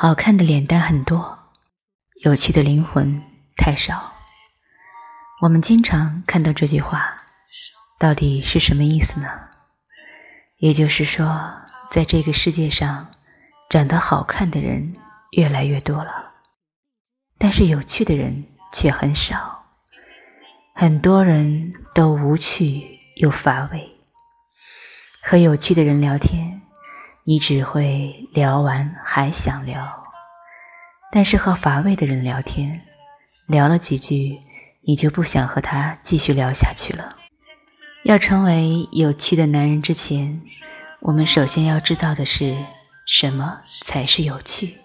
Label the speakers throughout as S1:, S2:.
S1: 好看的脸蛋很多，有趣的灵魂太少。我们经常看到这句话，到底是什么意思呢？也就是说，在这个世界上，长得好看的人越来越多了，但是有趣的人却很少。很多人都无趣又乏味。和有趣的人聊天，你只会聊完还想聊；但是和乏味的人聊天，聊了几句。你就不想和他继续聊下去了。要成为有趣的男人之前，我们首先要知道的是什么才是有趣。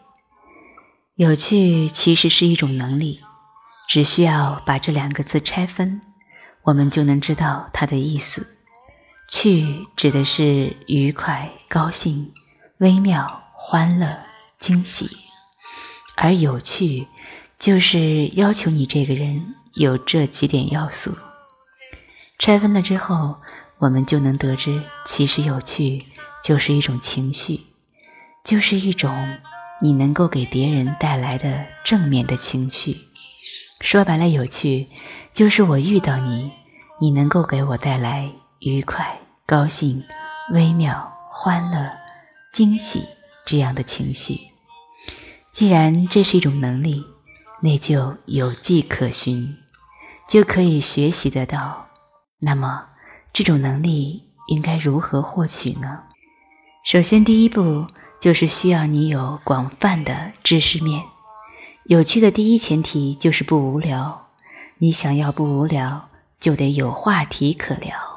S1: 有趣其实是一种能力，只需要把这两个字拆分，我们就能知道它的意思。趣指的是愉快、高兴、微妙、欢乐、惊喜，而有趣就是要求你这个人。有这几点要素，拆分了之后，我们就能得知，其实有趣就是一种情绪，就是一种你能够给别人带来的正面的情绪。说白了，有趣就是我遇到你，你能够给我带来愉快、高兴、微妙、欢乐、惊喜这样的情绪。既然这是一种能力，那就有迹可循。就可以学习得到。那么，这种能力应该如何获取呢？首先，第一步就是需要你有广泛的知识面。有趣的第一前提就是不无聊。你想要不无聊，就得有话题可聊。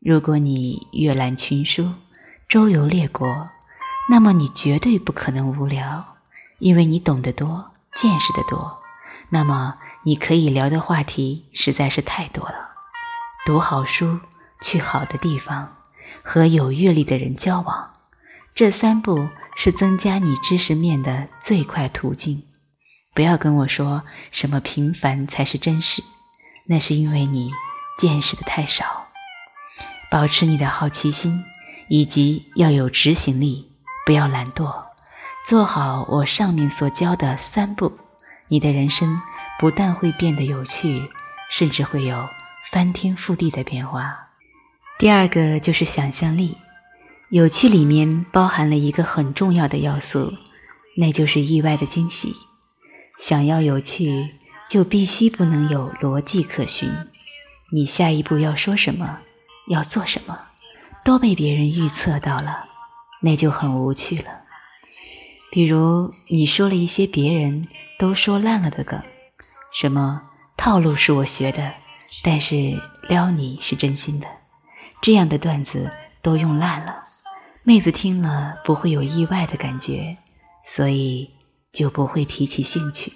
S1: 如果你阅览群书、周游列国，那么你绝对不可能无聊，因为你懂得多，见识的多。那么。你可以聊的话题实在是太多了。读好书，去好的地方，和有阅历的人交往，这三步是增加你知识面的最快途径。不要跟我说什么平凡才是真实，那是因为你见识的太少。保持你的好奇心，以及要有执行力，不要懒惰，做好我上面所教的三步，你的人生。不但会变得有趣，甚至会有翻天覆地的变化。第二个就是想象力，有趣里面包含了一个很重要的要素，那就是意外的惊喜。想要有趣，就必须不能有逻辑可循。你下一步要说什么，要做什么，都被别人预测到了，那就很无趣了。比如你说了一些别人都说烂了的梗。什么套路是我学的，但是撩你是真心的，这样的段子都用烂了，妹子听了不会有意外的感觉，所以就不会提起兴趣。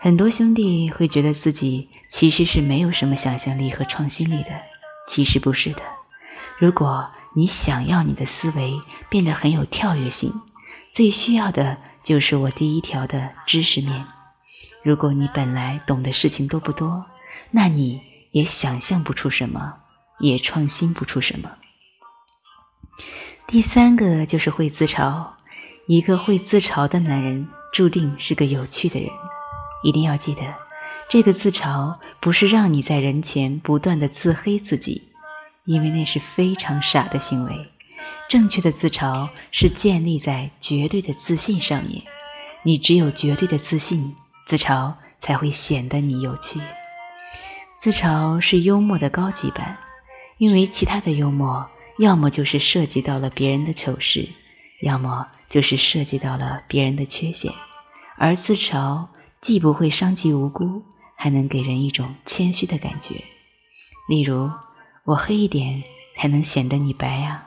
S1: 很多兄弟会觉得自己其实是没有什么想象力和创新力的，其实不是的。如果你想要你的思维变得很有跳跃性，最需要的就是我第一条的知识面。如果你本来懂的事情都不多，那你也想象不出什么，也创新不出什么。第三个就是会自嘲，一个会自嘲的男人注定是个有趣的人。一定要记得，这个自嘲不是让你在人前不断的自黑自己，因为那是非常傻的行为。正确的自嘲是建立在绝对的自信上面，你只有绝对的自信。自嘲才会显得你有趣。自嘲是幽默的高级版，因为其他的幽默要么就是涉及到了别人的丑事，要么就是涉及到了别人的缺陷，而自嘲既不会伤及无辜，还能给人一种谦虚的感觉。例如，我黑一点才能显得你白呀。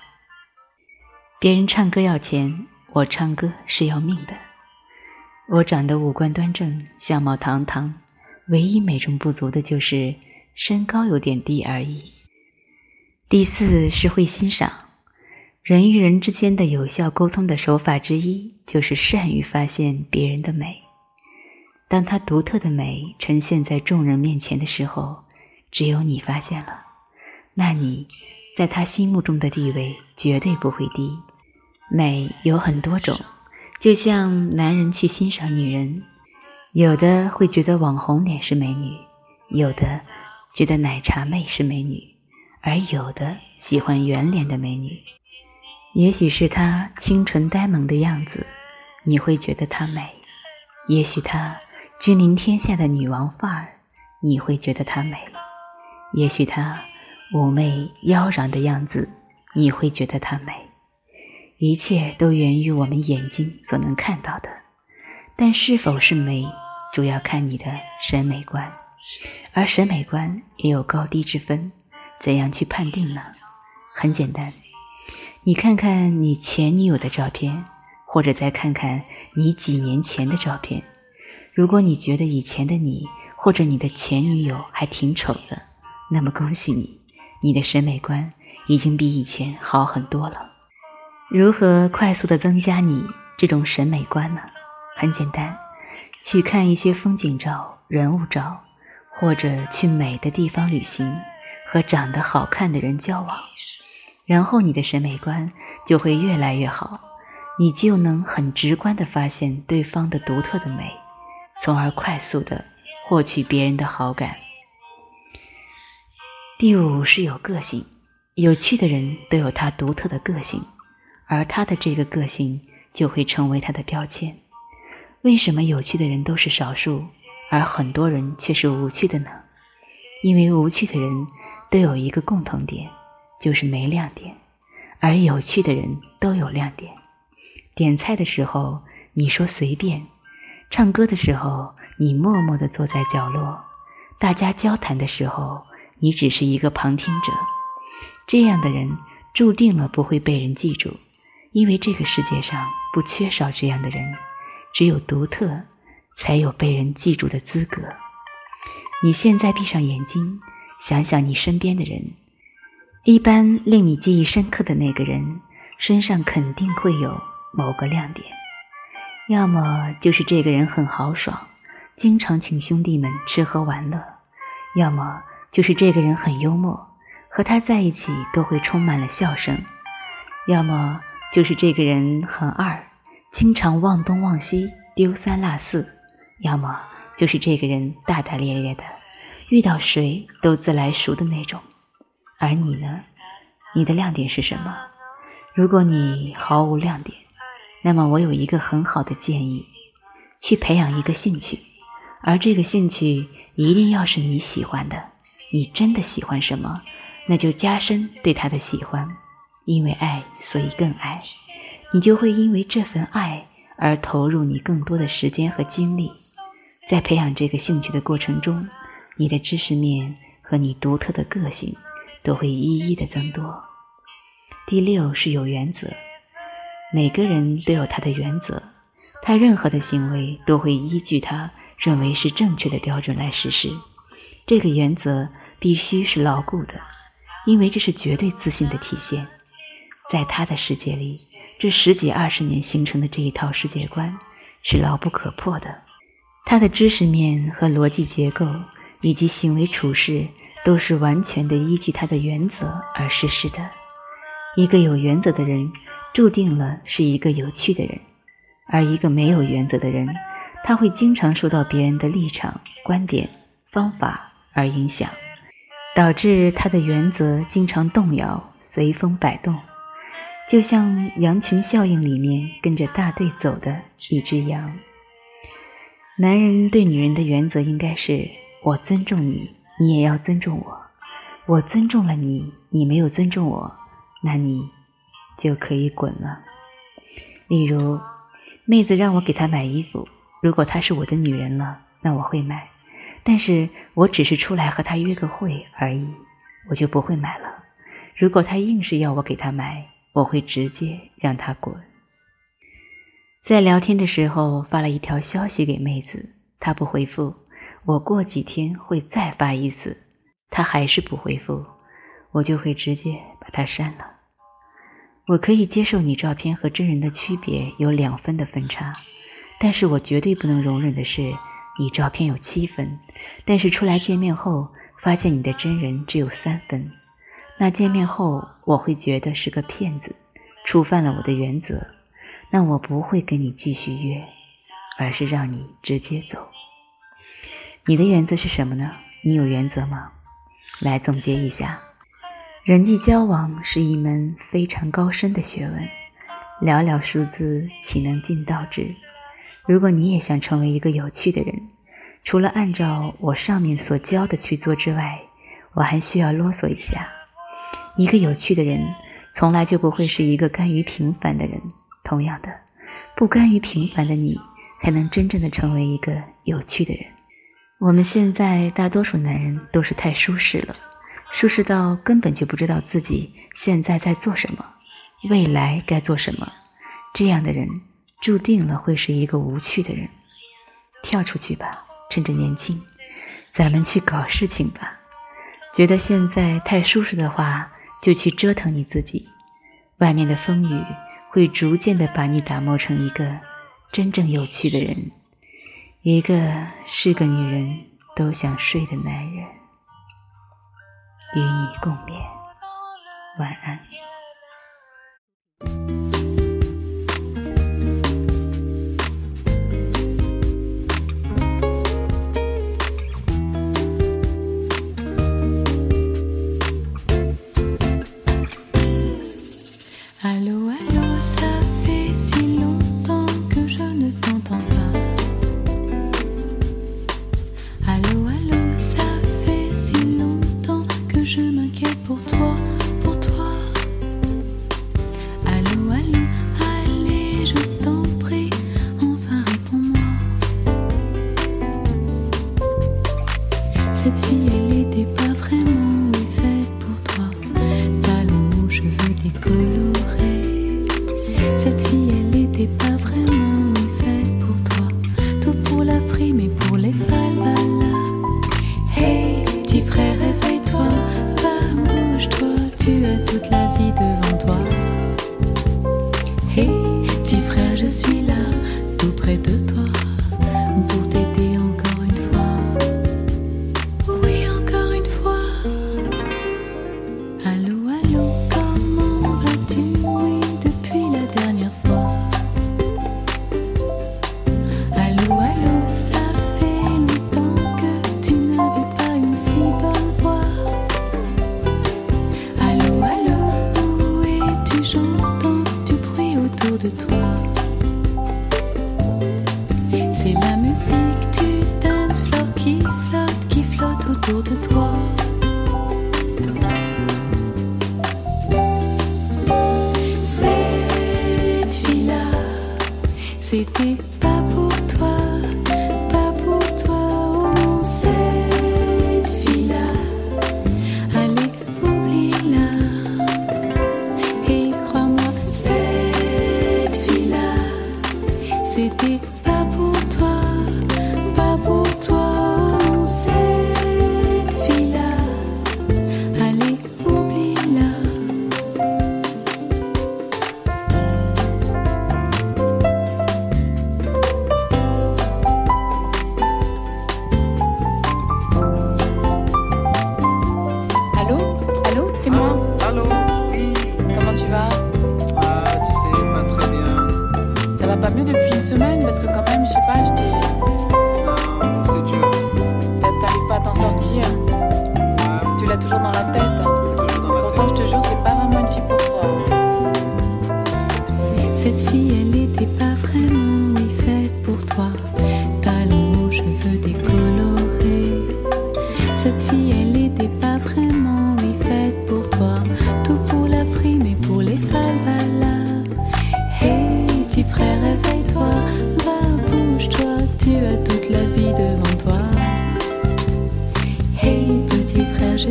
S1: 别人唱歌要钱，我唱歌是要命的。我长得五官端正，相貌堂堂，唯一美中不足的就是身高有点低而已。第四是会欣赏，人与人之间的有效沟通的手法之一就是善于发现别人的美。当她独特的美呈现在众人面前的时候，只有你发现了，那你在他心目中的地位绝对不会低。美有很多种。就像男人去欣赏女人，有的会觉得网红脸是美女，有的觉得奶茶妹是美女，而有的喜欢圆脸的美女。也许是她清纯呆萌的样子，你会觉得她美；也许她君临天下的女王范儿，你会觉得她美；也许她妩媚妖娆的样子，你会觉得她美。一切都源于我们眼睛所能看到的，但是否是美，主要看你的审美观，而审美观也有高低之分，怎样去判定呢？很简单，你看看你前女友的照片，或者再看看你几年前的照片，如果你觉得以前的你或者你的前女友还挺丑的，那么恭喜你，你的审美观已经比以前好很多了。如何快速的增加你这种审美观呢？很简单，去看一些风景照、人物照，或者去美的地方旅行，和长得好看的人交往，然后你的审美观就会越来越好，你就能很直观的发现对方的独特的美，从而快速的获取别人的好感。第五是有个性，有趣的人都有他独特的个性。而他的这个个性就会成为他的标签。为什么有趣的人都是少数，而很多人却是无趣的呢？因为无趣的人都有一个共同点，就是没亮点；而有趣的人都有亮点。点菜的时候你说随便，唱歌的时候你默默地坐在角落，大家交谈的时候你只是一个旁听者。这样的人注定了不会被人记住。因为这个世界上不缺少这样的人，只有独特，才有被人记住的资格。你现在闭上眼睛，想想你身边的人，一般令你记忆深刻的那个人身上肯定会有某个亮点，要么就是这个人很豪爽，经常请兄弟们吃喝玩乐；要么就是这个人很幽默，和他在一起都会充满了笑声；要么。就是这个人很二，经常忘东忘西、丢三落四；要么就是这个人大大咧咧的，遇到谁都自来熟的那种。而你呢？你的亮点是什么？如果你毫无亮点，那么我有一个很好的建议：去培养一个兴趣，而这个兴趣一定要是你喜欢的。你真的喜欢什么，那就加深对他的喜欢。因为爱，所以更爱，你就会因为这份爱而投入你更多的时间和精力。在培养这个兴趣的过程中，你的知识面和你独特的个性都会一一的增多。第六是有原则，每个人都有他的原则，他任何的行为都会依据他认为是正确的标准来实施。这个原则必须是牢固的，因为这是绝对自信的体现。在他的世界里，这十几二十年形成的这一套世界观是牢不可破的。他的知识面和逻辑结构以及行为处事都是完全的依据他的原则而实施的。一个有原则的人，注定了是一个有趣的人；而一个没有原则的人，他会经常受到别人的立场、观点、方法而影响，导致他的原则经常动摇、随风摆动。就像羊群效应里面跟着大队走的一只羊。男人对女人的原则应该是：我尊重你，你也要尊重我；我尊重了你，你没有尊重我，那你就可以滚了。例如，妹子让我给她买衣服，如果她是我的女人了，那我会买；但是我只是出来和她约个会而已，我就不会买了。如果她硬是要我给她买，我会直接让他滚。在聊天的时候发了一条消息给妹子，她不回复，我过几天会再发一次，她还是不回复，我就会直接把她删了。我可以接受你照片和真人的区别有两分的分差，但是我绝对不能容忍的是你照片有七分，但是出来见面后发现你的真人只有三分。那见面后，我会觉得是个骗子，触犯了我的原则。那我不会跟你继续约，而是让你直接走。你的原则是什么呢？你有原则吗？来总结一下，人际交往是一门非常高深的学问，寥寥数字岂能尽道之？如果你也想成为一个有趣的人，除了按照我上面所教的去做之外，我还需要啰嗦一下：一个有趣的人，从来就不会是一个甘于平凡的人。同样的，不甘于平凡的你，才能真正的成为一个有趣的人。我们现在大多数男人都是太舒适了，舒适到根本就不知道自己现在在做什么，未来该做什么。这样的人，注定了会是一个无趣的人。跳出去吧。趁着年轻，咱们去搞事情吧。觉得现在太舒适的话，就去折腾你自己。外面的风雨会逐渐的把你打磨成一个真正有趣的人，一个是个女人都想睡的男人。与你共勉，晚安。
S2: cette
S3: fille.
S2: autour de toi. Cette fille-là, c'était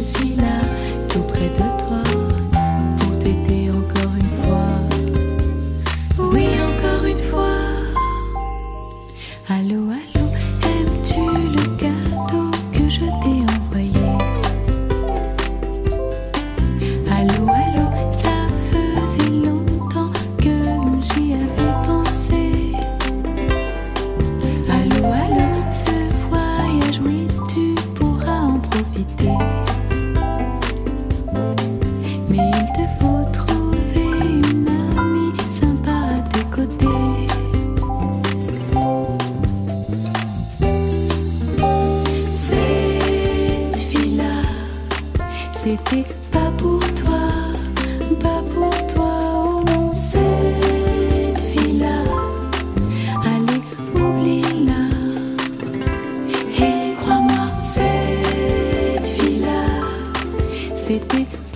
S2: suis là, tout près de city.